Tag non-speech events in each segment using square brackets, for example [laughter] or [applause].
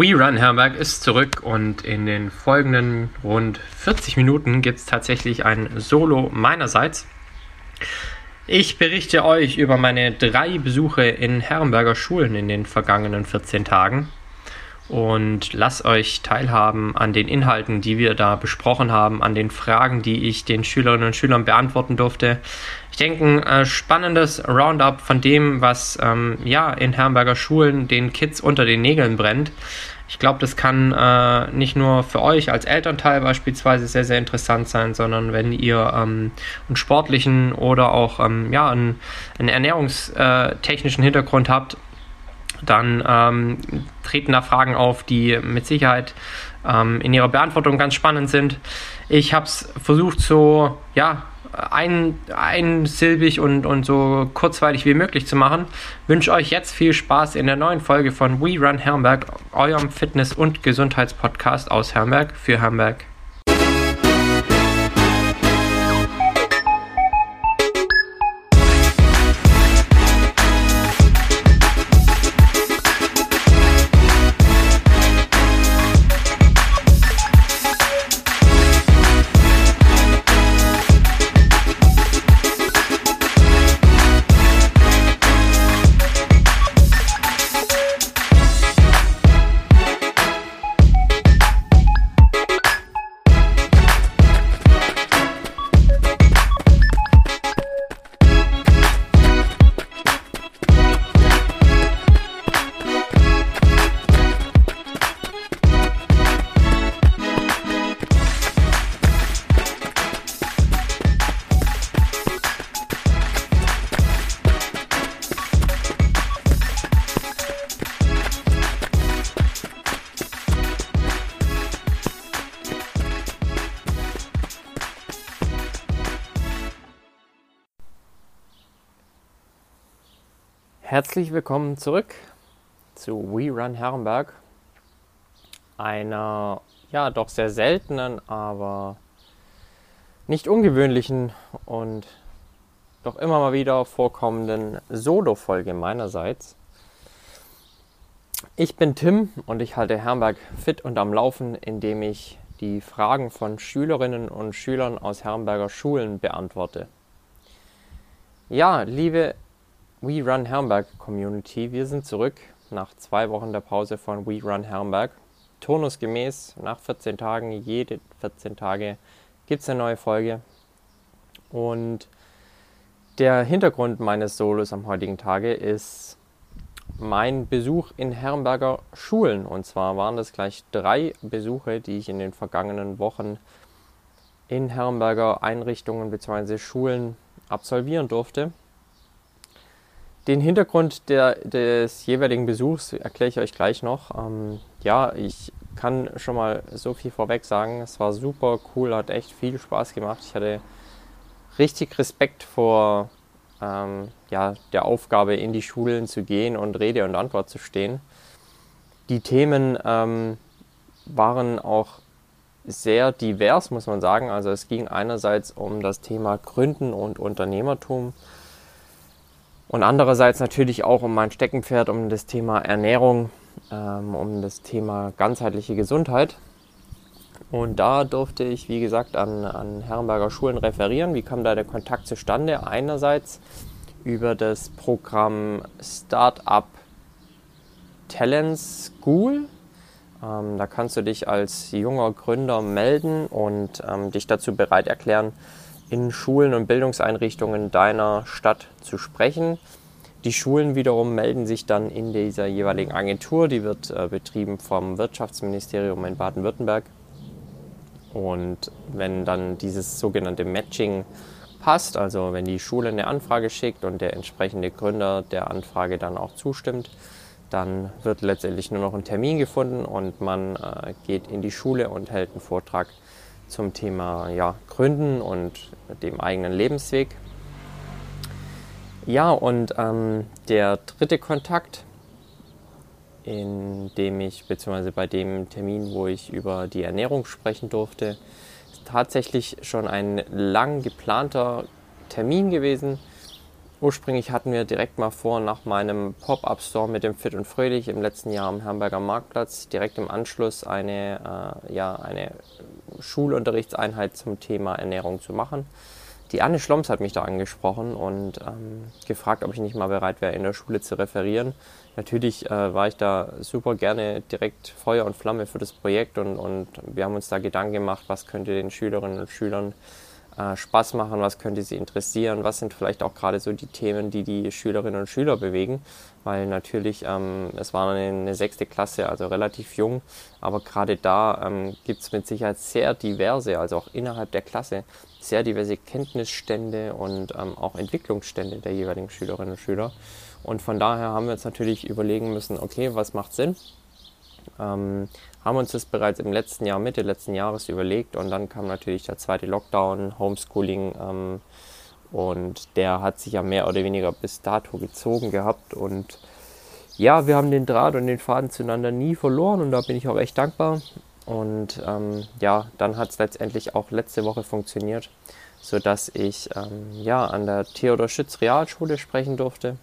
We Run Herberg ist zurück und in den folgenden rund 40 Minuten gibt es tatsächlich ein Solo meinerseits. Ich berichte euch über meine drei Besuche in Herrenberger Schulen in den vergangenen 14 Tagen und lasst euch teilhaben an den Inhalten, die wir da besprochen haben, an den Fragen, die ich den Schülerinnen und Schülern beantworten durfte. Ich denke, ein äh, spannendes Roundup von dem, was ähm, ja in Herrenberger Schulen den Kids unter den Nägeln brennt. Ich glaube, das kann äh, nicht nur für euch als Elternteil beispielsweise sehr, sehr interessant sein, sondern wenn ihr ähm, einen sportlichen oder auch ähm, ja, einen, einen ernährungstechnischen Hintergrund habt, dann ähm, treten da Fragen auf, die mit Sicherheit ähm, in ihrer Beantwortung ganz spannend sind. Ich habe es versucht, so ja, ein, einsilbig und, und so kurzweilig wie möglich zu machen. Wünsche euch jetzt viel Spaß in der neuen Folge von We Run Herrenberg, eurem Fitness- und Gesundheitspodcast aus Herrenberg für Herrenberg. Herzlich willkommen zurück zu We Run Herrenberg, einer ja doch sehr seltenen, aber nicht ungewöhnlichen und doch immer mal wieder vorkommenden Solo-Folge meinerseits. Ich bin Tim und ich halte Herrenberg fit und am Laufen, indem ich die Fragen von Schülerinnen und Schülern aus Herrenberger Schulen beantworte. Ja, liebe We Run Herrenberg Community. Wir sind zurück nach zwei Wochen der Pause von We Run Herrenberg. Turnusgemäß nach 14 Tagen, jede 14 Tage gibt es eine neue Folge. Und der Hintergrund meines Solos am heutigen Tage ist mein Besuch in Herrenberger Schulen. Und zwar waren das gleich drei Besuche, die ich in den vergangenen Wochen in Herrenberger Einrichtungen bzw. Schulen absolvieren durfte. Den Hintergrund der, des jeweiligen Besuchs erkläre ich euch gleich noch. Ähm, ja, ich kann schon mal so viel vorweg sagen. Es war super cool, hat echt viel Spaß gemacht. Ich hatte richtig Respekt vor ähm, ja, der Aufgabe, in die Schulen zu gehen und Rede und Antwort zu stehen. Die Themen ähm, waren auch sehr divers, muss man sagen. Also es ging einerseits um das Thema Gründen und Unternehmertum und andererseits natürlich auch um mein Steckenpferd, um das Thema Ernährung, ähm, um das Thema ganzheitliche Gesundheit. Und da durfte ich, wie gesagt, an, an Herrenberger Schulen referieren. Wie kam da der Kontakt zustande? Einerseits über das Programm Startup Talent School. Ähm, da kannst du dich als junger Gründer melden und ähm, dich dazu bereit erklären, in Schulen und Bildungseinrichtungen deiner Stadt zu sprechen. Die Schulen wiederum melden sich dann in dieser jeweiligen Agentur, die wird äh, betrieben vom Wirtschaftsministerium in Baden-Württemberg. Und wenn dann dieses sogenannte Matching passt, also wenn die Schule eine Anfrage schickt und der entsprechende Gründer der Anfrage dann auch zustimmt, dann wird letztendlich nur noch ein Termin gefunden und man äh, geht in die Schule und hält einen Vortrag zum Thema ja, Gründen und dem eigenen Lebensweg. Ja, und ähm, der dritte Kontakt, in dem ich, beziehungsweise bei dem Termin, wo ich über die Ernährung sprechen durfte, ist tatsächlich schon ein lang geplanter Termin gewesen. Ursprünglich hatten wir direkt mal vor, nach meinem Pop-Up-Store mit dem Fit und Fröhlich im letzten Jahr am Hamburger Marktplatz direkt im Anschluss eine, äh, ja, eine Schulunterrichtseinheit zum Thema Ernährung zu machen. Die Anne Schloms hat mich da angesprochen und ähm, gefragt, ob ich nicht mal bereit wäre, in der Schule zu referieren. Natürlich äh, war ich da super gerne direkt Feuer und Flamme für das Projekt und, und wir haben uns da Gedanken gemacht, was könnte den Schülerinnen und Schülern äh, Spaß machen, was könnte sie interessieren, was sind vielleicht auch gerade so die Themen, die die Schülerinnen und Schüler bewegen, weil natürlich, ähm, es war eine, sechste Klasse, also relativ jung, aber gerade da ähm, gibt es mit Sicherheit sehr diverse, also auch innerhalb der Klasse, sehr diverse Kenntnisstände und ähm, auch Entwicklungsstände der jeweiligen Schülerinnen und Schüler. Und von daher haben wir uns natürlich überlegen müssen, okay, was macht Sinn? Ähm, haben uns das bereits im letzten Jahr, Mitte letzten Jahres überlegt und dann kam natürlich der zweite Lockdown, Homeschooling ähm, und der hat sich ja mehr oder weniger bis dato gezogen gehabt und ja, wir haben den Draht und den Faden zueinander nie verloren und da bin ich auch echt dankbar. Und ähm, ja, dann hat es letztendlich auch letzte Woche funktioniert, sodass ich ähm, ja, an der Theodor Schütz Realschule sprechen durfte.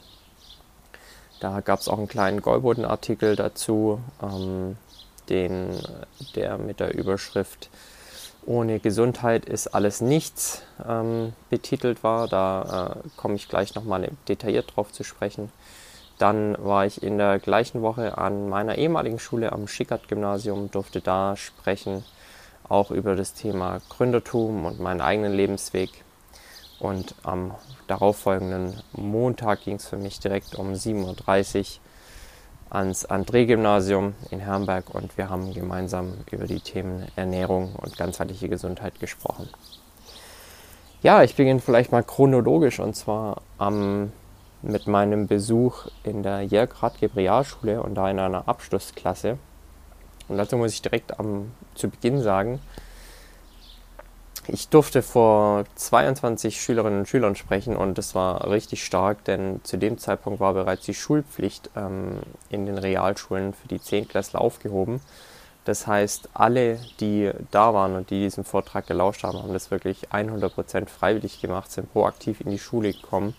Da gab es auch einen kleinen Golboden-Artikel dazu, ähm, den, der mit der Überschrift Ohne Gesundheit ist alles nichts ähm, betitelt war. Da äh, komme ich gleich nochmal detailliert drauf zu sprechen. Dann war ich in der gleichen Woche an meiner ehemaligen Schule am Schickert-Gymnasium, durfte da sprechen, auch über das Thema Gründertum und meinen eigenen Lebensweg. Und am darauffolgenden Montag ging es für mich direkt um 7.30 Uhr ans André-Gymnasium in Herrenberg und wir haben gemeinsam über die Themen Ernährung und ganzheitliche Gesundheit gesprochen. Ja, ich beginne vielleicht mal chronologisch und zwar am, mit meinem Besuch in der Jörg Radgeb Realschule und da in einer Abschlussklasse. Und dazu muss ich direkt am, zu Beginn sagen, ich durfte vor 22 Schülerinnen und Schülern sprechen und das war richtig stark, denn zu dem Zeitpunkt war bereits die Schulpflicht ähm, in den Realschulen für die Zehntklässler aufgehoben. Das heißt, alle, die da waren und die diesem Vortrag gelauscht haben, haben das wirklich 100% freiwillig gemacht, sind proaktiv in die Schule gekommen,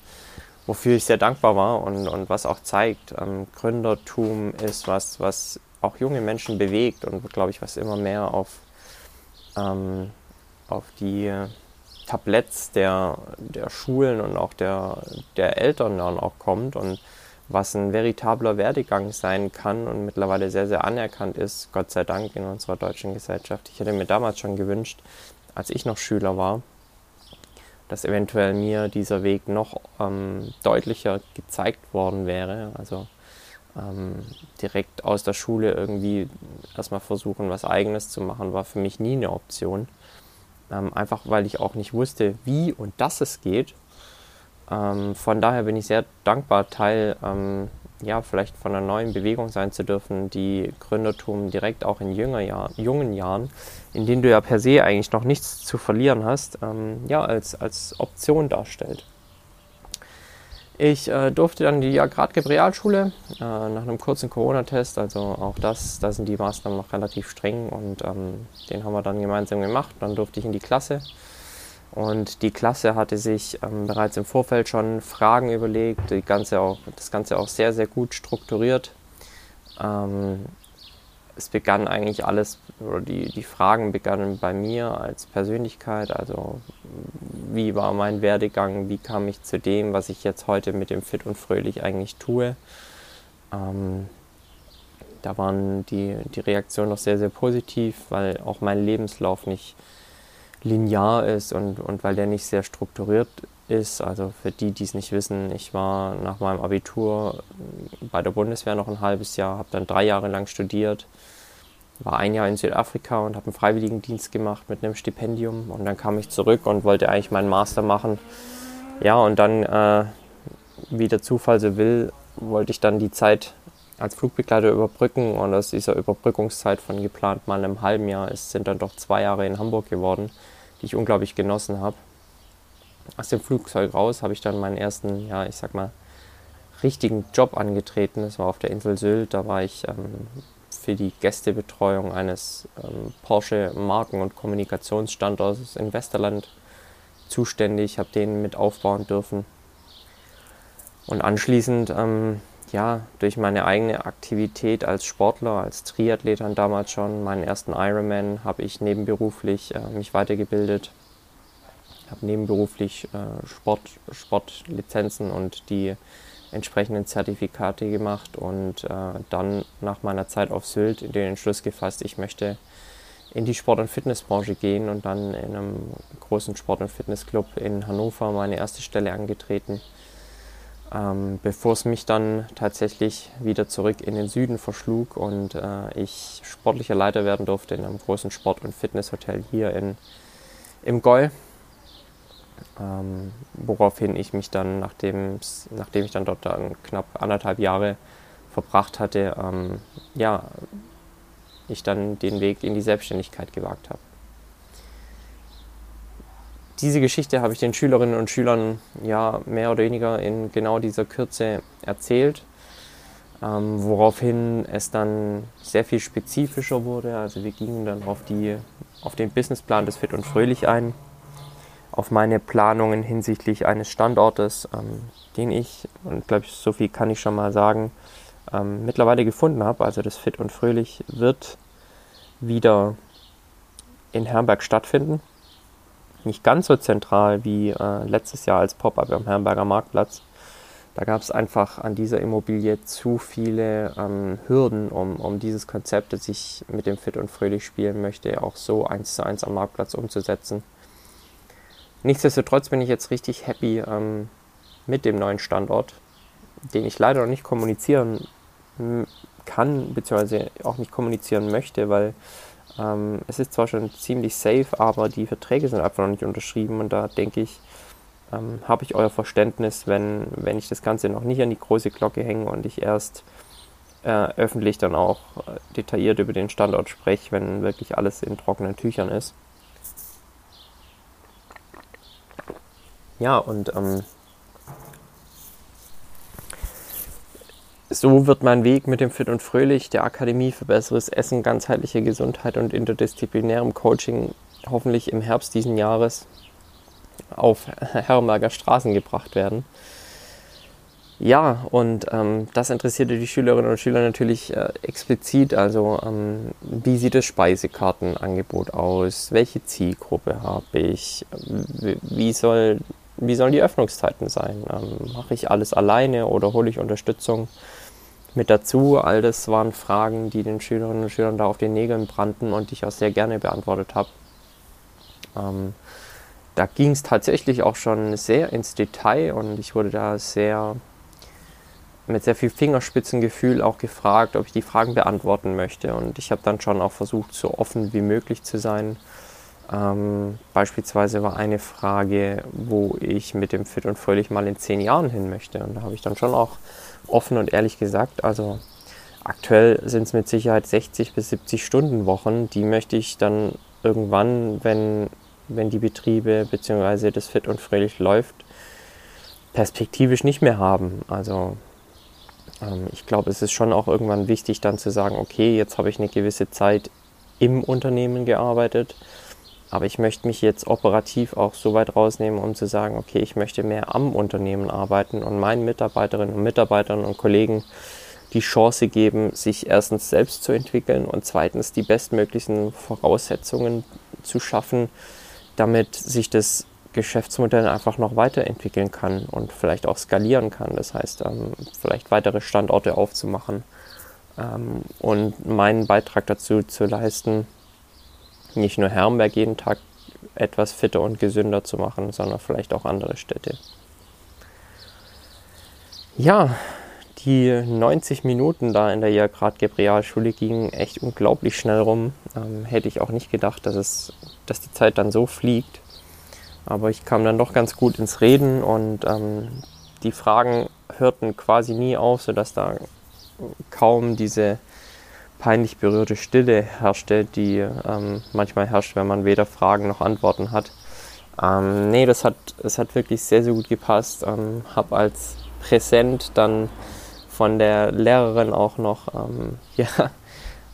wofür ich sehr dankbar war und, und was auch zeigt, ähm, Gründertum ist was, was auch junge Menschen bewegt und, glaube ich, was immer mehr auf ähm, auf die Tabletts der, der Schulen und auch der, der Eltern dann auch kommt und was ein veritabler Werdegang sein kann und mittlerweile sehr, sehr anerkannt ist, Gott sei Dank in unserer deutschen Gesellschaft. Ich hätte mir damals schon gewünscht, als ich noch Schüler war, dass eventuell mir dieser Weg noch ähm, deutlicher gezeigt worden wäre. Also ähm, direkt aus der Schule irgendwie erstmal versuchen, was eigenes zu machen, war für mich nie eine Option. Ähm, einfach weil ich auch nicht wusste, wie und dass es geht. Ähm, von daher bin ich sehr dankbar, Teil ähm, ja, vielleicht von einer neuen Bewegung sein zu dürfen, die Gründertum direkt auch in Jahr, jungen Jahren, in denen du ja per se eigentlich noch nichts zu verlieren hast, ähm, ja, als, als Option darstellt. Ich äh, durfte dann die Agrargeb Realschule äh, nach einem kurzen Corona-Test, also auch das, da sind die Maßnahmen noch relativ streng und ähm, den haben wir dann gemeinsam gemacht. Dann durfte ich in die Klasse und die Klasse hatte sich ähm, bereits im Vorfeld schon Fragen überlegt, die ganze auch, das Ganze auch sehr, sehr gut strukturiert. Ähm, es begann eigentlich alles, oder die, die Fragen begannen bei mir als Persönlichkeit, also wie war mein Werdegang, wie kam ich zu dem, was ich jetzt heute mit dem Fit und Fröhlich eigentlich tue. Ähm, da waren die, die Reaktionen noch sehr, sehr positiv, weil auch mein Lebenslauf nicht linear ist und, und weil der nicht sehr strukturiert ist. Also für die, die es nicht wissen, ich war nach meinem Abitur bei der Bundeswehr noch ein halbes Jahr, habe dann drei Jahre lang studiert, war ein Jahr in Südafrika und habe einen Freiwilligendienst gemacht mit einem Stipendium und dann kam ich zurück und wollte eigentlich meinen Master machen. Ja, und dann, äh, wie der Zufall so will, wollte ich dann die Zeit als Flugbegleiter überbrücken und aus dieser Überbrückungszeit von geplant mal einem halben Jahr ist, sind dann doch zwei Jahre in Hamburg geworden, die ich unglaublich genossen habe. Aus dem Flugzeug raus habe ich dann meinen ersten, ja, ich sag mal, richtigen Job angetreten. Das war auf der Insel Sylt. Da war ich ähm, für die Gästebetreuung eines ähm, Porsche Marken- und Kommunikationsstandorts in Westerland zuständig, habe den mit aufbauen dürfen. Und anschließend, ähm, ja, durch meine eigene Aktivität als Sportler, als Triathlet damals schon, meinen ersten Ironman, habe ich nebenberuflich äh, mich weitergebildet, habe nebenberuflich äh, Sport, Sportlizenzen und die entsprechenden Zertifikate gemacht und äh, dann nach meiner Zeit auf Sylt den Entschluss gefasst, ich möchte in die Sport- und Fitnessbranche gehen und dann in einem großen Sport- und Fitnessclub in Hannover meine erste Stelle angetreten, ähm, bevor es mich dann tatsächlich wieder zurück in den Süden verschlug und äh, ich sportlicher Leiter werden durfte in einem großen Sport- und Fitnesshotel hier in, im Goll. Ähm, woraufhin ich mich dann, nachdem, ich dann dort dann knapp anderthalb Jahre verbracht hatte, ähm, ja, ich dann den Weg in die Selbstständigkeit gewagt habe. Diese Geschichte habe ich den Schülerinnen und Schülern ja mehr oder weniger in genau dieser Kürze erzählt, ähm, woraufhin es dann sehr viel spezifischer wurde. Also wir gingen dann auf, die, auf den Businessplan des Fit und Fröhlich ein, auf meine Planungen hinsichtlich eines Standortes, ähm, den ich, und glaube ich, so viel kann ich schon mal sagen, ähm, mittlerweile gefunden habe. Also das Fit und Fröhlich wird wieder in Herberg stattfinden. Nicht ganz so zentral wie äh, letztes Jahr als Pop-up am Herberger Marktplatz. Da gab es einfach an dieser Immobilie zu viele ähm, Hürden, um, um dieses Konzept, das ich mit dem Fit und Fröhlich spielen möchte, auch so eins zu eins am Marktplatz umzusetzen. Nichtsdestotrotz bin ich jetzt richtig happy ähm, mit dem neuen Standort, den ich leider noch nicht kommunizieren kann, beziehungsweise auch nicht kommunizieren möchte, weil ähm, es ist zwar schon ziemlich safe, aber die Verträge sind einfach noch nicht unterschrieben und da denke ich, ähm, habe ich euer Verständnis, wenn, wenn ich das Ganze noch nicht an die große Glocke hänge und ich erst äh, öffentlich dann auch äh, detailliert über den Standort spreche, wenn wirklich alles in trockenen Tüchern ist. Ja, und ähm, So wird mein Weg mit dem Fit und Fröhlich der Akademie für besseres Essen, ganzheitliche Gesundheit und interdisziplinärem Coaching hoffentlich im Herbst diesen Jahres auf Herrenberger Straßen gebracht werden. Ja, und ähm, das interessierte die Schülerinnen und Schüler natürlich äh, explizit. Also, ähm, wie sieht das Speisekartenangebot aus? Welche Zielgruppe habe ich? Wie, soll, wie sollen die Öffnungszeiten sein? Ähm, Mache ich alles alleine oder hole ich Unterstützung? Mit dazu. All das waren Fragen, die den Schülerinnen und Schülern da auf den Nägeln brannten und die ich auch sehr gerne beantwortet habe. Ähm, da ging es tatsächlich auch schon sehr ins Detail und ich wurde da sehr mit sehr viel Fingerspitzengefühl auch gefragt, ob ich die Fragen beantworten möchte. Und ich habe dann schon auch versucht, so offen wie möglich zu sein. Ähm, beispielsweise war eine Frage, wo ich mit dem Fit und Fröhlich mal in zehn Jahren hin möchte. Und da habe ich dann schon auch offen und ehrlich gesagt. Also aktuell sind es mit Sicherheit 60 bis 70 Stunden Wochen. Die möchte ich dann irgendwann, wenn, wenn die Betriebe bzw. das Fit und Fröhlich läuft, perspektivisch nicht mehr haben. Also ähm, ich glaube, es ist schon auch irgendwann wichtig dann zu sagen, okay, jetzt habe ich eine gewisse Zeit im Unternehmen gearbeitet aber ich möchte mich jetzt operativ auch so weit rausnehmen, um zu sagen, okay, ich möchte mehr am Unternehmen arbeiten und meinen Mitarbeiterinnen und Mitarbeitern und Kollegen die Chance geben, sich erstens selbst zu entwickeln und zweitens die bestmöglichen Voraussetzungen zu schaffen, damit sich das Geschäftsmodell einfach noch weiterentwickeln kann und vielleicht auch skalieren kann. Das heißt, ähm, vielleicht weitere Standorte aufzumachen ähm, und meinen Beitrag dazu zu leisten, nicht nur Herrenberg jeden Tag etwas fitter und gesünder zu machen, sondern vielleicht auch andere Städte. Ja, die 90 Minuten da in der Jagd Realschule gingen echt unglaublich schnell rum. Ähm, hätte ich auch nicht gedacht, dass, es, dass die Zeit dann so fliegt. Aber ich kam dann doch ganz gut ins Reden und ähm, die Fragen hörten quasi nie auf, sodass da kaum diese peinlich berührte Stille herrschte, die ähm, manchmal herrscht, wenn man weder Fragen noch Antworten hat. Ähm, nee, das hat, das hat wirklich sehr, sehr gut gepasst. Ähm, habe als Präsent dann von der Lehrerin auch noch ähm, [laughs] ja,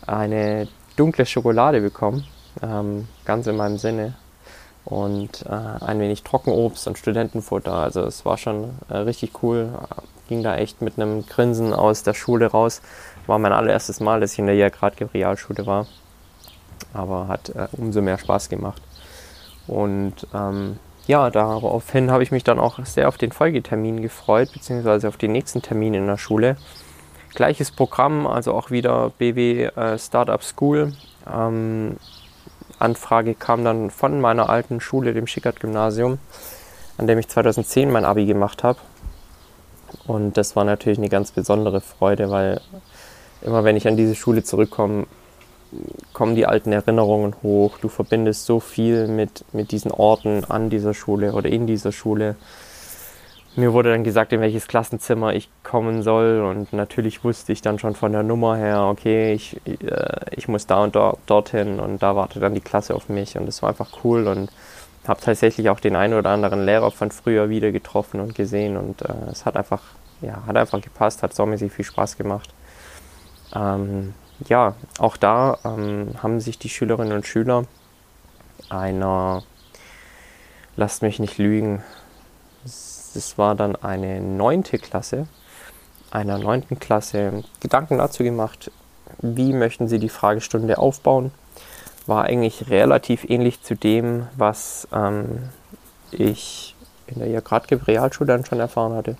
eine dunkle Schokolade bekommen, ähm, ganz in meinem Sinne. Und äh, ein wenig Trockenobst und Studentenfutter. Also es war schon äh, richtig cool. ging da echt mit einem Grinsen aus der Schule raus. War mein allererstes Mal, dass ich in der Jagdratgeber Realschule war. Aber hat äh, umso mehr Spaß gemacht. Und ähm, ja, daraufhin habe ich mich dann auch sehr auf den Folgetermin gefreut, beziehungsweise auf den nächsten Termin in der Schule. Gleiches Programm, also auch wieder BW äh, Startup School. Ähm, Anfrage kam dann von meiner alten Schule, dem Schickert-Gymnasium, an dem ich 2010 mein Abi gemacht habe. Und das war natürlich eine ganz besondere Freude, weil immer wenn ich an diese Schule zurückkomme, kommen die alten Erinnerungen hoch. Du verbindest so viel mit, mit diesen Orten an dieser Schule oder in dieser Schule. Mir wurde dann gesagt, in welches Klassenzimmer ich kommen soll und natürlich wusste ich dann schon von der Nummer her, okay, ich, äh, ich muss da und dort, dorthin und da wartet dann die Klasse auf mich und das war einfach cool und habe tatsächlich auch den einen oder anderen Lehrer von früher wieder getroffen und gesehen und äh, es hat einfach, ja, hat einfach gepasst, hat saumäßig viel Spaß gemacht. Ähm, ja, auch da ähm, haben sich die Schülerinnen und Schüler einer, lasst mich nicht lügen, das war dann eine neunte Klasse, einer neunten Klasse Gedanken dazu gemacht, wie möchten sie die Fragestunde aufbauen. War eigentlich relativ ähnlich zu dem, was ähm, ich in der Jagradgeb Realschule dann schon erfahren hatte.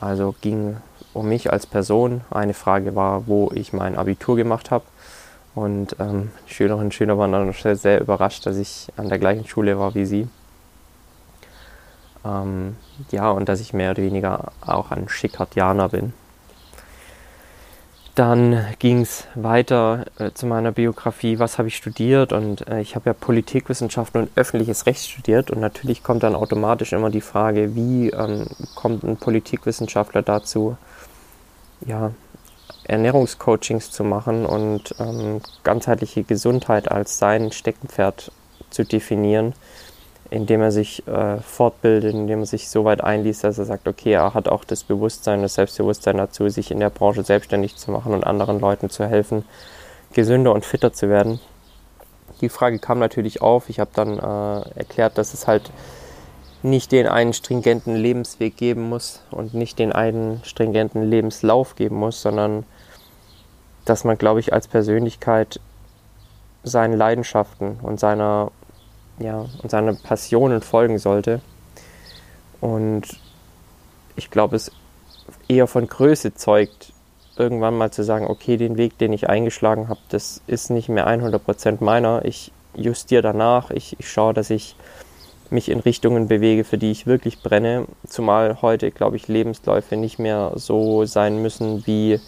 Also ging um mich als Person. Eine Frage war, wo ich mein Abitur gemacht habe. Und ähm, die Schülerinnen und Schüler waren dann sehr, sehr überrascht, dass ich an der gleichen Schule war wie sie. Ähm, ja, und dass ich mehr oder weniger auch ein Schikardianer bin. Dann ging es weiter äh, zu meiner Biografie, was habe ich studiert und äh, ich habe ja Politikwissenschaften und öffentliches Recht studiert und natürlich kommt dann automatisch immer die Frage, wie ähm, kommt ein Politikwissenschaftler dazu, ja, Ernährungscoachings zu machen und ähm, ganzheitliche Gesundheit als sein Steckenpferd zu definieren indem er sich äh, fortbildet, indem er sich so weit einliest, dass er sagt, okay, er hat auch das Bewusstsein, das Selbstbewusstsein dazu, sich in der Branche selbstständig zu machen und anderen Leuten zu helfen, gesünder und fitter zu werden. Die Frage kam natürlich auf. Ich habe dann äh, erklärt, dass es halt nicht den einen stringenten Lebensweg geben muss und nicht den einen stringenten Lebenslauf geben muss, sondern dass man, glaube ich, als Persönlichkeit seinen Leidenschaften und seiner ja, und seine Passionen folgen sollte. Und ich glaube, es eher von Größe zeugt, irgendwann mal zu sagen, okay, den Weg, den ich eingeschlagen habe, das ist nicht mehr 100% meiner. Ich justiere danach, ich, ich schaue, dass ich mich in Richtungen bewege, für die ich wirklich brenne. Zumal heute, glaube ich, Lebensläufe nicht mehr so sein müssen wie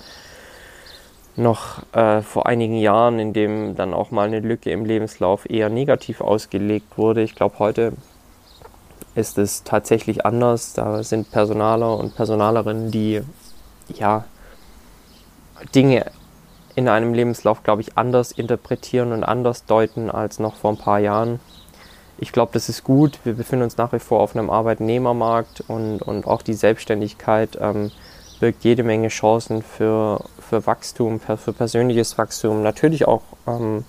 noch äh, vor einigen Jahren, in dem dann auch mal eine Lücke im Lebenslauf eher negativ ausgelegt wurde. Ich glaube, heute ist es tatsächlich anders. Da sind Personaler und Personalerinnen, die ja Dinge in einem Lebenslauf, glaube ich, anders interpretieren und anders deuten als noch vor ein paar Jahren. Ich glaube, das ist gut. Wir befinden uns nach wie vor auf einem Arbeitnehmermarkt und, und auch die Selbstständigkeit ähm, birgt jede Menge Chancen für, für Wachstum, für persönliches Wachstum. Natürlich auch ähm,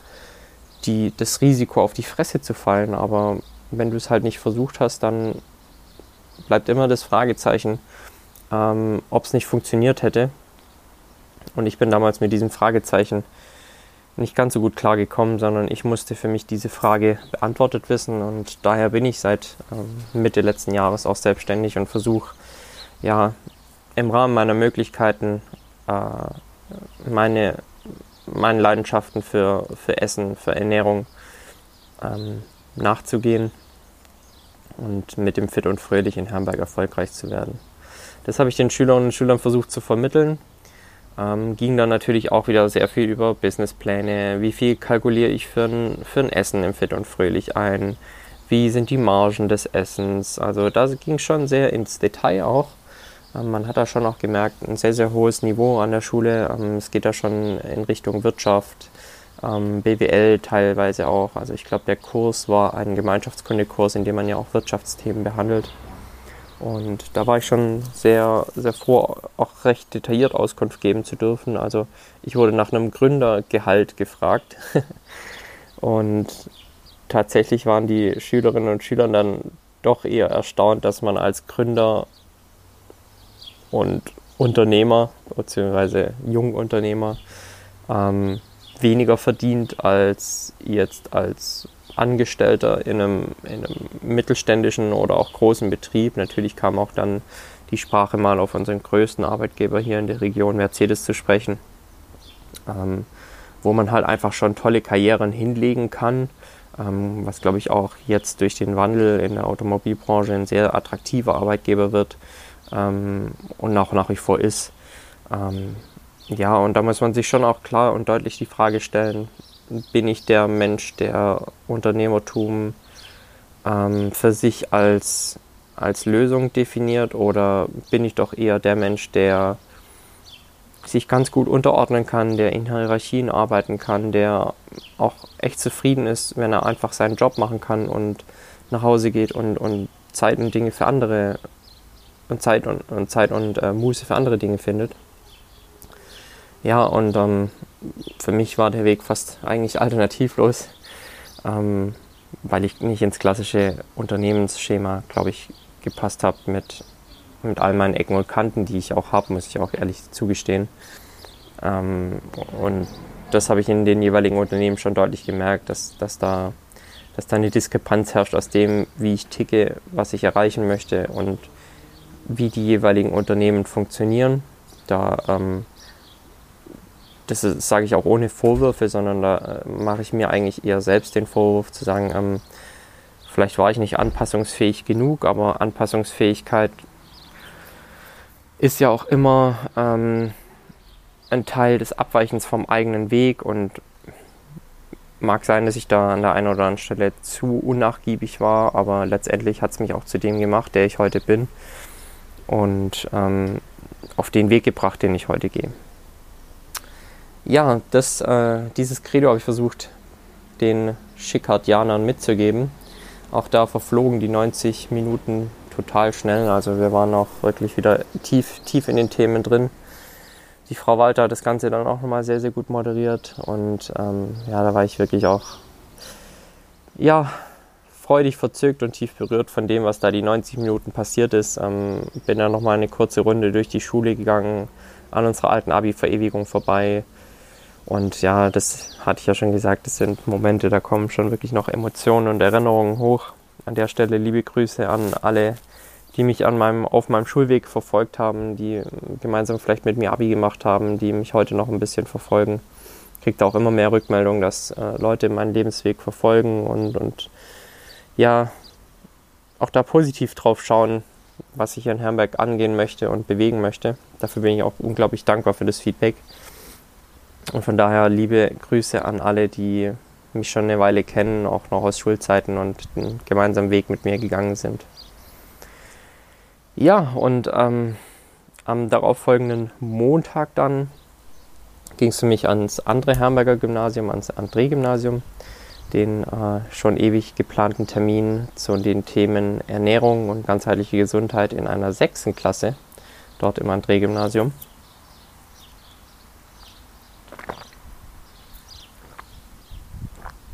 die, das Risiko, auf die Fresse zu fallen, aber wenn du es halt nicht versucht hast, dann bleibt immer das Fragezeichen, ähm, ob es nicht funktioniert hätte. Und ich bin damals mit diesem Fragezeichen nicht ganz so gut klargekommen, sondern ich musste für mich diese Frage beantwortet wissen und daher bin ich seit ähm, Mitte letzten Jahres auch selbstständig und versuche ja im Rahmen meiner Möglichkeiten äh, meine, meinen Leidenschaften für, für Essen, für Ernährung ähm, nachzugehen und mit dem Fit und Fröhlich in Herrenberg erfolgreich zu werden. Das habe ich den Schülerinnen und Schülern versucht zu vermitteln. Ähm, ging dann natürlich auch wieder sehr viel über Businesspläne, wie viel kalkuliere ich für ein, für ein Essen im Fit und Fröhlich ein, wie sind die Margen des Essens. Also da ging schon sehr ins Detail auch. Ähm, man hat da schon auch gemerkt, ein sehr, sehr hohes Niveau an der Schule. Ähm, es geht da schon in Richtung Wirtschaft, ähm, BWL teilweise auch. Also ich glaube, der Kurs war ein Gemeinschaftskundekurs, in dem man ja auch Wirtschaftsthemen behandelt. Und da war ich schon sehr, sehr froh, auch recht detailliert Auskunft geben zu dürfen. Also ich wurde nach einem Gründergehalt gefragt. [laughs] und tatsächlich waren die Schülerinnen und Schüler dann doch eher erstaunt, dass man als Gründer und Unternehmer bzw. Jungunternehmer ähm, weniger verdient als jetzt als Angestellter in einem, in einem mittelständischen oder auch großen Betrieb. Natürlich kam auch dann die Sprache mal auf unseren größten Arbeitgeber hier in der Region Mercedes zu sprechen, ähm, wo man halt einfach schon tolle Karrieren hinlegen kann, ähm, was glaube ich auch jetzt durch den Wandel in der Automobilbranche ein sehr attraktiver Arbeitgeber wird ähm, und auch nach wie vor ist. Ähm, ja, und da muss man sich schon auch klar und deutlich die Frage stellen, bin ich der Mensch, der Unternehmertum ähm, für sich als, als Lösung definiert oder bin ich doch eher der Mensch, der sich ganz gut unterordnen kann, der in Hierarchien arbeiten kann, der auch echt zufrieden ist, wenn er einfach seinen Job machen kann und nach Hause geht und, und Zeit und Dinge für andere und Zeit und, und Zeit und äh, Muße für andere Dinge findet. Ja, und ähm, für mich war der Weg fast eigentlich alternativlos, ähm, weil ich nicht ins klassische Unternehmensschema, glaube ich, gepasst habe mit, mit all meinen Ecken und Kanten, die ich auch habe, muss ich auch ehrlich zugestehen. Ähm, und das habe ich in den jeweiligen Unternehmen schon deutlich gemerkt, dass, dass, da, dass da eine Diskrepanz herrscht aus dem, wie ich ticke, was ich erreichen möchte und wie die jeweiligen Unternehmen funktionieren. Da ähm, das sage ich auch ohne Vorwürfe, sondern da äh, mache ich mir eigentlich eher selbst den Vorwurf zu sagen, ähm, vielleicht war ich nicht anpassungsfähig genug, aber Anpassungsfähigkeit ist ja auch immer ähm, ein Teil des Abweichens vom eigenen Weg und mag sein, dass ich da an der einen oder anderen Stelle zu unnachgiebig war, aber letztendlich hat es mich auch zu dem gemacht, der ich heute bin und ähm, auf den Weg gebracht, den ich heute gehe ja, das, äh, dieses Credo habe ich versucht, den Schikardianern mitzugeben. Auch da verflogen die 90 Minuten total schnell. Also wir waren auch wirklich wieder tief, tief in den Themen drin. Die Frau Walter hat das Ganze dann auch nochmal sehr, sehr gut moderiert. Und ähm, ja, da war ich wirklich auch, ja, freudig verzückt und tief berührt von dem, was da die 90 Minuten passiert ist. Ähm, bin dann nochmal eine kurze Runde durch die Schule gegangen, an unserer alten Abi-Verewigung vorbei und ja, das hatte ich ja schon gesagt, das sind Momente, da kommen schon wirklich noch Emotionen und Erinnerungen hoch. An der Stelle liebe Grüße an alle, die mich an meinem, auf meinem Schulweg verfolgt haben, die gemeinsam vielleicht mit mir Abi gemacht haben, die mich heute noch ein bisschen verfolgen. Kriegt auch immer mehr Rückmeldungen, dass äh, Leute meinen Lebensweg verfolgen und, und ja, auch da positiv drauf schauen, was ich in Herrenberg angehen möchte und bewegen möchte. Dafür bin ich auch unglaublich dankbar für das Feedback. Und von daher liebe Grüße an alle, die mich schon eine Weile kennen, auch noch aus Schulzeiten und den gemeinsamen Weg mit mir gegangen sind. Ja, und ähm, am darauffolgenden Montag dann ging es für mich ans andere Herrenberger Gymnasium, ans André-Gymnasium, den äh, schon ewig geplanten Termin zu den Themen Ernährung und ganzheitliche Gesundheit in einer sechsten Klasse, dort im André-Gymnasium.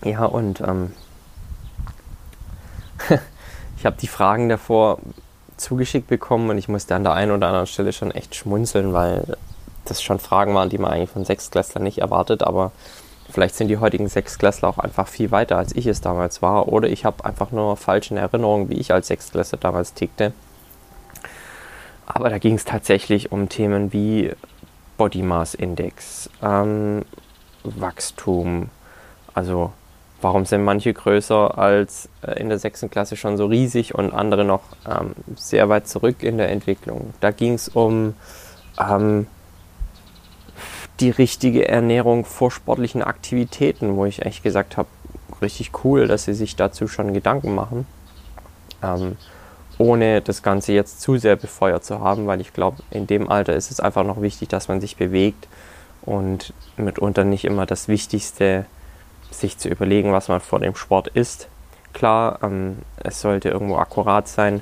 Ja, und ähm, [laughs] ich habe die Fragen davor zugeschickt bekommen und ich musste an der einen oder anderen Stelle schon echt schmunzeln, weil das schon Fragen waren, die man eigentlich von Sechstklässlern nicht erwartet, aber vielleicht sind die heutigen Sechstklässler auch einfach viel weiter, als ich es damals war, oder ich habe einfach nur falsche Erinnerungen, wie ich als Sechstklässler damals tickte. Aber da ging es tatsächlich um Themen wie Body Mass Index, ähm, Wachstum, also warum sind manche größer als äh, in der sechsten Klasse schon so riesig und andere noch ähm, sehr weit zurück in der Entwicklung. Da ging es um ähm, die richtige Ernährung vor sportlichen Aktivitäten, wo ich echt gesagt habe, richtig cool, dass sie sich dazu schon Gedanken machen, ähm, ohne das Ganze jetzt zu sehr befeuert zu haben, weil ich glaube, in dem Alter ist es einfach noch wichtig, dass man sich bewegt und mitunter nicht immer das Wichtigste sich zu überlegen, was man vor dem Sport isst. Klar, ähm, es sollte irgendwo akkurat sein,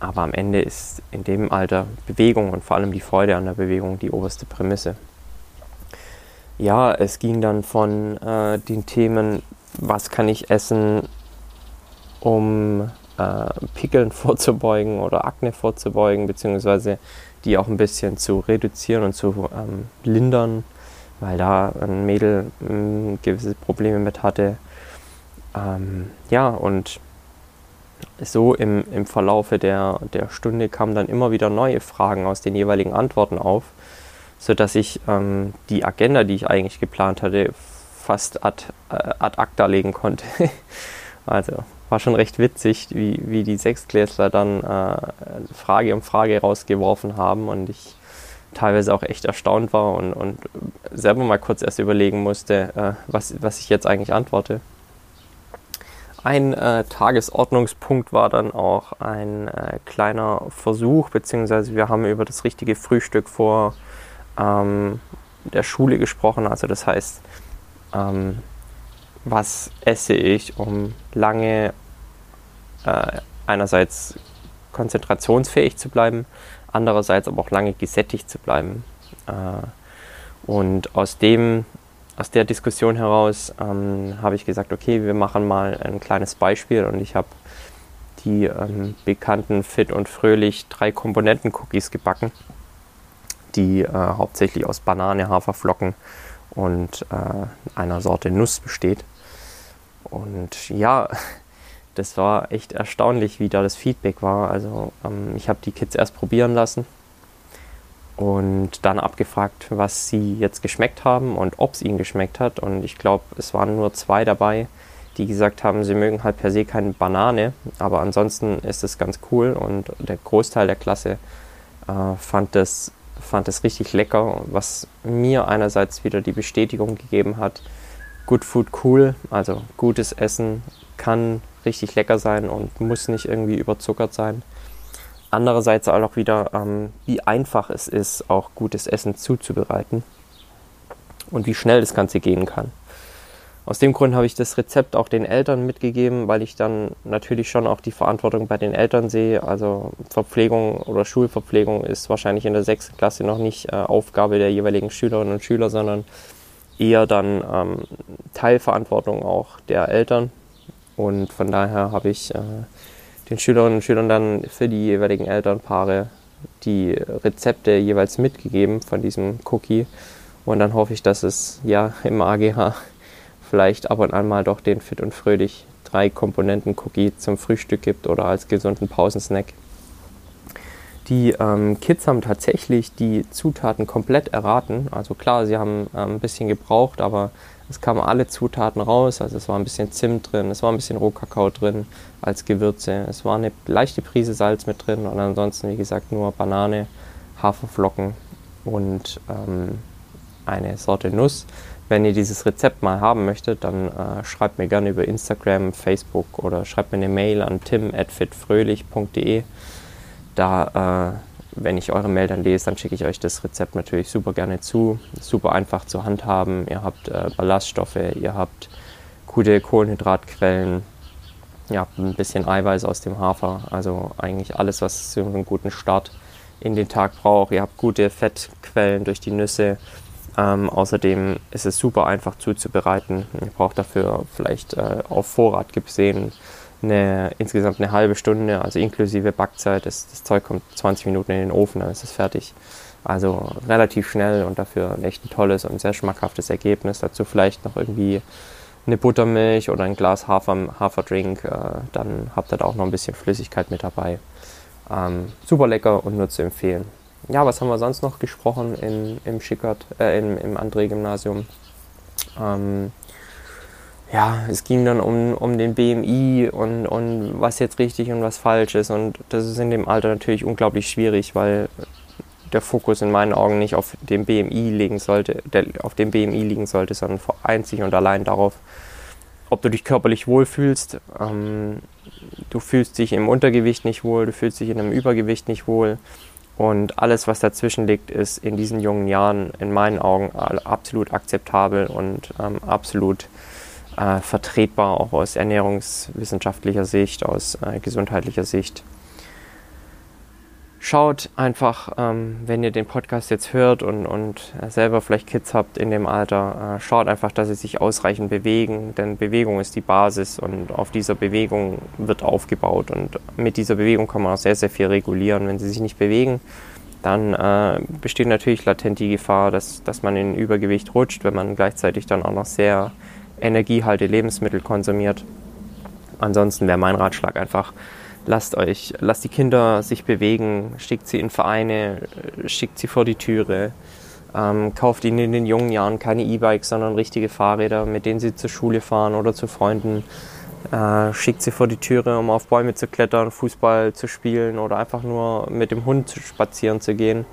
aber am Ende ist in dem Alter Bewegung und vor allem die Freude an der Bewegung die oberste Prämisse. Ja, es ging dann von äh, den Themen, was kann ich essen, um äh, Pickeln [laughs] vorzubeugen oder Akne vorzubeugen, beziehungsweise die auch ein bisschen zu reduzieren und zu ähm, lindern, weil da ein Mädel ähm, gewisse Probleme mit hatte. Ähm, ja, und so im, im Verlaufe der, der Stunde kamen dann immer wieder neue Fragen aus den jeweiligen Antworten auf, sodass ich ähm, die Agenda, die ich eigentlich geplant hatte, fast ad, äh, ad acta legen konnte. [laughs] also war schon recht witzig, wie, wie die Sechstklässler dann äh, Frage um Frage rausgeworfen haben und ich teilweise auch echt erstaunt war und, und selber mal kurz erst überlegen musste, äh, was, was ich jetzt eigentlich antworte. Ein äh, Tagesordnungspunkt war dann auch ein äh, kleiner Versuch, beziehungsweise wir haben über das richtige Frühstück vor ähm, der Schule gesprochen. Also das heißt, ähm, was esse ich, um lange äh, einerseits konzentrationsfähig zu bleiben, andererseits aber auch lange gesättigt zu bleiben. Äh, und aus dem aus der Diskussion heraus ähm, habe ich gesagt, okay, wir machen mal ein kleines Beispiel und ich habe die ähm, bekannten Fit und Fröhlich drei Komponenten Cookies gebacken, die äh, hauptsächlich aus Banane, Haferflocken und äh, einer Sorte Nuss besteht. Und ja, das war echt erstaunlich, wie da das Feedback war. Also ähm, ich habe die Kids erst probieren lassen und dann abgefragt, was sie jetzt geschmeckt haben und ob es ihnen geschmeckt hat. Und ich glaube, es waren nur zwei dabei, die gesagt haben, sie mögen halt per se keine Banane, aber ansonsten ist es ganz cool und der Großteil der Klasse äh, fand das fand es richtig lecker, was mir einerseits wieder die Bestätigung gegeben hat, Good Food cool, also gutes Essen kann richtig lecker sein und muss nicht irgendwie überzuckert sein andererseits auch wieder, ähm, wie einfach es ist, auch gutes Essen zuzubereiten und wie schnell das Ganze gehen kann. Aus dem Grund habe ich das Rezept auch den Eltern mitgegeben, weil ich dann natürlich schon auch die Verantwortung bei den Eltern sehe. Also Verpflegung oder Schulverpflegung ist wahrscheinlich in der sechsten Klasse noch nicht äh, Aufgabe der jeweiligen Schülerinnen und Schüler, sondern eher dann ähm, Teilverantwortung auch der Eltern. Und von daher habe ich äh, den Schülerinnen und Schülern dann für die jeweiligen Elternpaare die Rezepte jeweils mitgegeben von diesem Cookie. Und dann hoffe ich, dass es ja im AGH vielleicht ab und an mal doch den Fit und Fröhlich drei Komponenten Cookie zum Frühstück gibt oder als gesunden Pausensnack. Die ähm, Kids haben tatsächlich die Zutaten komplett erraten. Also klar, sie haben ähm, ein bisschen gebraucht, aber es kamen alle Zutaten raus. Also es war ein bisschen Zimt drin, es war ein bisschen Rohkakao drin als Gewürze. Es war eine leichte Prise Salz mit drin und ansonsten, wie gesagt, nur Banane, Haferflocken und ähm, eine Sorte Nuss. Wenn ihr dieses Rezept mal haben möchtet, dann äh, schreibt mir gerne über Instagram, Facebook oder schreibt mir eine Mail an tim.fitfröhlich.de. Da, äh, wenn ich eure Mail dann lese, dann schicke ich euch das Rezept natürlich super gerne zu. Super einfach zu handhaben. Ihr habt äh, Ballaststoffe, ihr habt gute Kohlenhydratquellen, ihr habt ein bisschen Eiweiß aus dem Hafer. Also eigentlich alles, was für einen guten Start in den Tag braucht. Ihr habt gute Fettquellen durch die Nüsse. Ähm, außerdem ist es super einfach zuzubereiten. Ihr braucht dafür vielleicht äh, auf Vorrat gesehen eine, insgesamt eine halbe Stunde, also inklusive Backzeit. Das, das Zeug kommt 20 Minuten in den Ofen, dann ist es fertig. Also relativ schnell und dafür echt ein tolles und sehr schmackhaftes Ergebnis. Dazu vielleicht noch irgendwie eine Buttermilch oder ein Glas Hafer, Haferdrink. Äh, dann habt ihr da auch noch ein bisschen Flüssigkeit mit dabei. Ähm, super lecker und nur zu empfehlen. Ja, was haben wir sonst noch gesprochen in, im Schickert, äh, im, im André-Gymnasium? Ähm, ja, es ging dann um, um den BMI und, und was jetzt richtig und was falsch ist. Und das ist in dem Alter natürlich unglaublich schwierig, weil der Fokus in meinen Augen nicht auf dem BMI liegen sollte, der, auf dem BMI liegen sollte, sondern einzig und allein darauf, ob du dich körperlich wohlfühlst. Ähm, du fühlst dich im Untergewicht nicht wohl, du fühlst dich in einem Übergewicht nicht wohl. Und alles, was dazwischen liegt, ist in diesen jungen Jahren in meinen Augen absolut akzeptabel und ähm, absolut äh, vertretbar, auch aus ernährungswissenschaftlicher Sicht, aus äh, gesundheitlicher Sicht. Schaut einfach, ähm, wenn ihr den Podcast jetzt hört und, und selber vielleicht Kids habt in dem Alter, äh, schaut einfach, dass sie sich ausreichend bewegen, denn Bewegung ist die Basis und auf dieser Bewegung wird aufgebaut und mit dieser Bewegung kann man auch sehr, sehr viel regulieren. Wenn sie sich nicht bewegen, dann äh, besteht natürlich latent die Gefahr, dass, dass man in Übergewicht rutscht, wenn man gleichzeitig dann auch noch sehr energiehalte Lebensmittel konsumiert. Ansonsten wäre mein Ratschlag einfach, lasst euch, lasst die Kinder sich bewegen, schickt sie in Vereine, schickt sie vor die Türe, ähm, kauft ihnen in den jungen Jahren keine E-Bikes, sondern richtige Fahrräder, mit denen sie zur Schule fahren oder zu Freunden. Äh, schickt sie vor die Türe, um auf Bäume zu klettern, Fußball zu spielen oder einfach nur mit dem Hund spazieren zu gehen.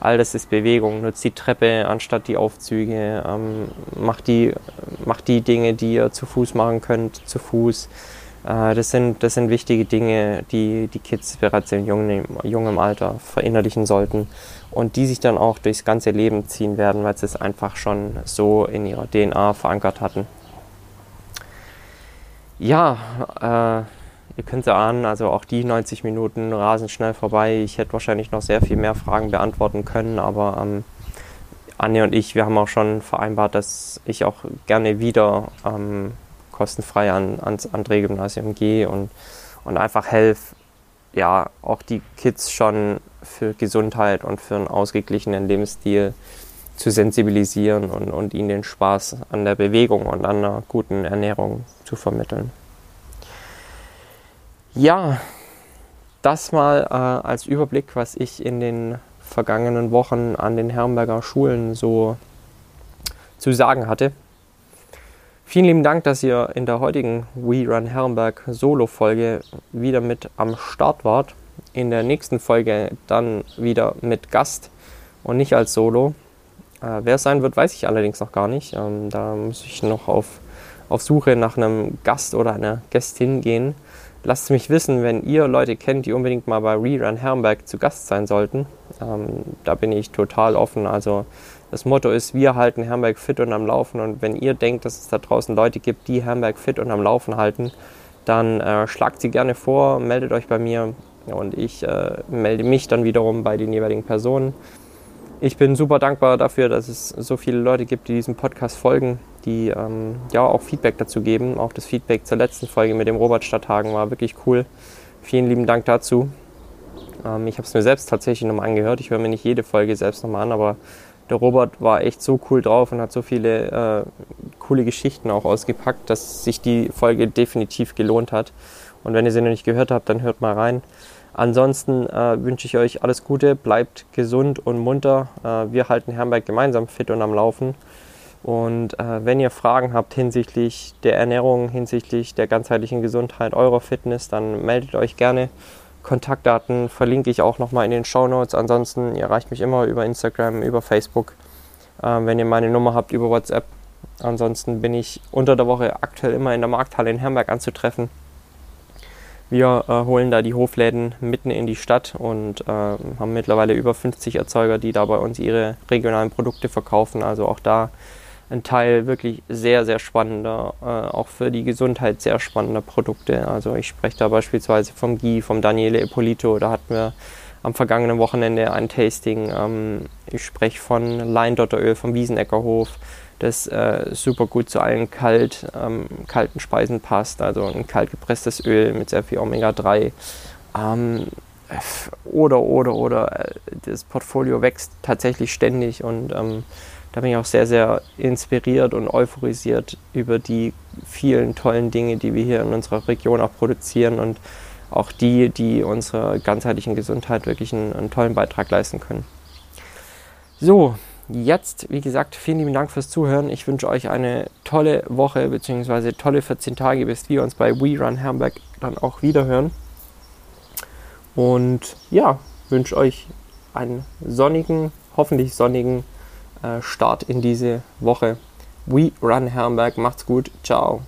All das ist Bewegung. Nutzt die Treppe anstatt die Aufzüge. Ähm, macht, die, macht die Dinge, die ihr zu Fuß machen könnt, zu Fuß. Äh, das, sind, das sind wichtige Dinge, die die Kids bereits in jungem, jungem Alter verinnerlichen sollten und die sich dann auch durchs ganze Leben ziehen werden, weil sie es einfach schon so in ihrer DNA verankert hatten. Ja, äh, ihr könnt es ahnen, also auch die 90 Minuten rasen schnell vorbei. Ich hätte wahrscheinlich noch sehr viel mehr Fragen beantworten können, aber ähm, Anja und ich, wir haben auch schon vereinbart, dass ich auch gerne wieder ähm, kostenfrei an, ans André-Gymnasium gehe und, und einfach helfe, ja, auch die Kids schon für Gesundheit und für einen ausgeglichenen Lebensstil zu sensibilisieren und, und ihnen den Spaß an der Bewegung und an einer guten Ernährung zu vermitteln. Ja, das mal äh, als Überblick, was ich in den vergangenen Wochen an den Herrenberger Schulen so zu sagen hatte. Vielen lieben Dank, dass ihr in der heutigen We Run Herrenberg Solo-Folge wieder mit am Start wart. In der nächsten Folge dann wieder mit Gast und nicht als Solo. Äh, wer es sein wird, weiß ich allerdings noch gar nicht. Ähm, da muss ich noch auf, auf Suche nach einem Gast oder einer Gästin gehen. Lasst mich wissen, wenn ihr Leute kennt, die unbedingt mal bei Rerun Herrenberg zu Gast sein sollten. Ähm, da bin ich total offen. Also das Motto ist, wir halten Herrenberg fit und am Laufen. Und wenn ihr denkt, dass es da draußen Leute gibt, die Herrenberg fit und am Laufen halten, dann äh, schlagt sie gerne vor, meldet euch bei mir und ich äh, melde mich dann wiederum bei den jeweiligen Personen ich bin super dankbar dafür, dass es so viele Leute gibt, die diesem Podcast folgen, die ähm, ja auch Feedback dazu geben. Auch das Feedback zur letzten Folge mit dem Robert Stadthagen war wirklich cool. Vielen lieben Dank dazu. Ähm, ich habe es mir selbst tatsächlich nochmal angehört. Ich höre mir nicht jede Folge selbst nochmal an, aber der Robert war echt so cool drauf und hat so viele äh, coole Geschichten auch ausgepackt, dass sich die Folge definitiv gelohnt hat. Und wenn ihr sie noch nicht gehört habt, dann hört mal rein. Ansonsten äh, wünsche ich euch alles Gute, bleibt gesund und munter. Äh, wir halten Herrenberg gemeinsam fit und am Laufen. Und äh, wenn ihr Fragen habt hinsichtlich der Ernährung, hinsichtlich der ganzheitlichen Gesundheit eurer Fitness, dann meldet euch gerne. Kontaktdaten verlinke ich auch nochmal in den Show Notes. Ansonsten ihr erreicht mich immer über Instagram, über Facebook, äh, wenn ihr meine Nummer habt, über WhatsApp. Ansonsten bin ich unter der Woche aktuell immer in der Markthalle in Herrenberg anzutreffen. Wir äh, holen da die Hofläden mitten in die Stadt und äh, haben mittlerweile über 50 Erzeuger, die da bei uns ihre regionalen Produkte verkaufen. Also auch da ein Teil wirklich sehr, sehr spannender, äh, auch für die Gesundheit sehr spannender Produkte. Also ich spreche da beispielsweise vom Guy, vom Daniele Ippolito, da hatten wir am vergangenen Wochenende ein Tasting. Ähm, ich spreche von Leindotteröl vom Wieseneckerhof das äh, super gut zu allen kalt, ähm, kalten Speisen passt. Also ein kalt gepresstes Öl mit sehr viel Omega-3. Ähm, oder, oder, oder, äh, das Portfolio wächst tatsächlich ständig und ähm, da bin ich auch sehr, sehr inspiriert und euphorisiert über die vielen tollen Dinge, die wir hier in unserer Region auch produzieren und auch die, die unserer ganzheitlichen Gesundheit wirklich einen, einen tollen Beitrag leisten können. So, jetzt, wie gesagt, vielen lieben Dank fürs Zuhören. Ich wünsche euch eine tolle Woche bzw. tolle 14 Tage, bis wir uns bei We Run Hamburg dann auch wieder hören. Und ja, wünsche euch einen sonnigen, hoffentlich sonnigen Start in diese Woche. We Run Herrenberg. Macht's gut. Ciao.